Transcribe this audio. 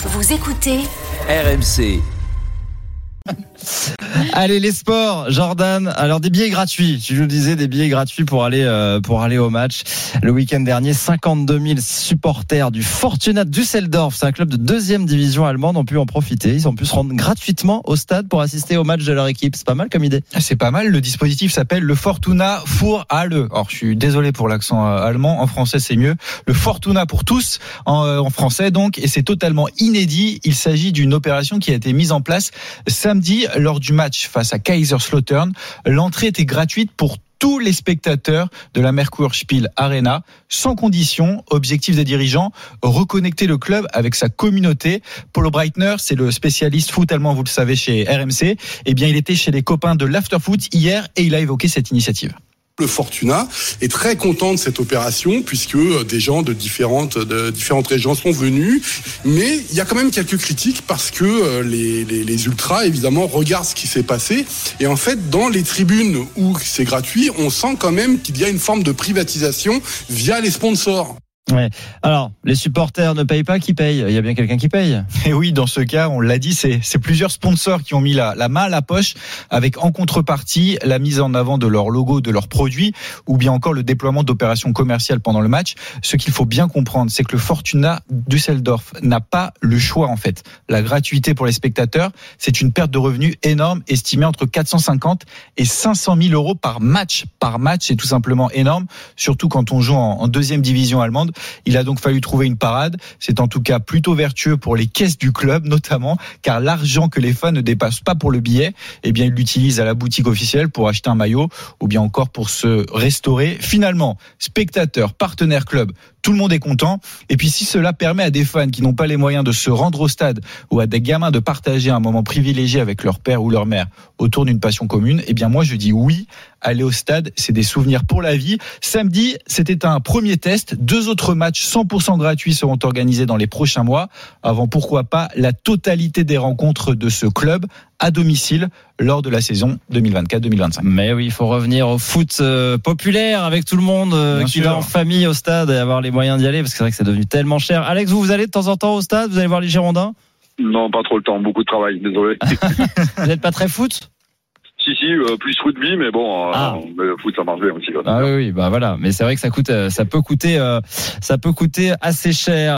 Vous écoutez RMC. Allez les sports, Jordan. Alors des billets gratuits. Je vous disais des billets gratuits pour aller euh, pour aller au match. Le week-end dernier, 52 000 supporters du Fortuna Düsseldorf, c'est un club de deuxième division allemande, ont pu en profiter. Ils ont pu se rendre gratuitement au stade pour assister au match de leur équipe. C'est pas mal comme idée. C'est pas mal. Le dispositif s'appelle le Fortuna für alle. Alors je suis désolé pour l'accent euh, allemand. En français c'est mieux. Le Fortuna pour tous euh, en français donc et c'est totalement inédit. Il s'agit d'une opération qui a été mise en place samedi lors du match face à Kaiserslautern. L'entrée était gratuite pour tous les spectateurs de la Merkur-Spiel Arena, sans condition. Objectif des dirigeants, reconnecter le club avec sa communauté. Paulo Breitner, c'est le spécialiste foot allemand, vous le savez, chez RMC. Eh bien, il était chez les copains de l'Afterfoot hier et il a évoqué cette initiative. Le Fortuna est très content de cette opération puisque des gens de différentes, de différentes régions sont venus. Mais il y a quand même quelques critiques parce que euh, les, les, les ultras, évidemment, regardent ce qui s'est passé. Et en fait, dans les tribunes où c'est gratuit, on sent quand même qu'il y a une forme de privatisation via les sponsors. Ouais. Alors, les supporters ne payent pas, qui paye Il y a bien quelqu'un qui paye. Et oui, dans ce cas, on l'a dit, c'est plusieurs sponsors qui ont mis la, main à la poche avec en contrepartie la mise en avant de leur logo, de leurs produits, ou bien encore le déploiement d'opérations commerciales pendant le match. Ce qu'il faut bien comprendre, c'est que le Fortuna Düsseldorf n'a pas le choix en fait. La gratuité pour les spectateurs, c'est une perte de revenus énorme, estimée entre 450 et 500 000 euros par match. Par match, c'est tout simplement énorme, surtout quand on joue en deuxième division allemande. Il a donc fallu trouver une parade. C'est en tout cas plutôt vertueux pour les caisses du club, notamment, car l'argent que les fans ne dépassent pas pour le billet, eh bien, ils l'utilisent à la boutique officielle pour acheter un maillot ou bien encore pour se restaurer. Finalement, spectateurs, partenaires club, tout le monde est content. Et puis si cela permet à des fans qui n'ont pas les moyens de se rendre au stade ou à des gamins de partager un moment privilégié avec leur père ou leur mère autour d'une passion commune, eh bien moi je dis oui. Aller au stade, c'est des souvenirs pour la vie. Samedi, c'était un premier test. Deux autres matchs 100% gratuits seront organisés dans les prochains mois. Avant, pourquoi pas, la totalité des rencontres de ce club à domicile lors de la saison 2024-2025. Mais oui, il faut revenir au foot euh, populaire avec tout le monde euh, Bien qui sûr. va en famille au stade et avoir les moyens d'y aller parce que c'est vrai que c'est devenu tellement cher. Alex, vous, vous allez de temps en temps au stade Vous allez voir les Girondins? Non, pas trop le temps, beaucoup de travail, désolé. Vous n'êtes pas très foot? Si, si, euh, plus rugby, mais bon, euh, Ah. mais le foot, ça marche bien aussi. Ah oui, oui, bah voilà. Mais c'est vrai que ça coûte, euh, ça peut coûter, euh, ça peut coûter assez cher.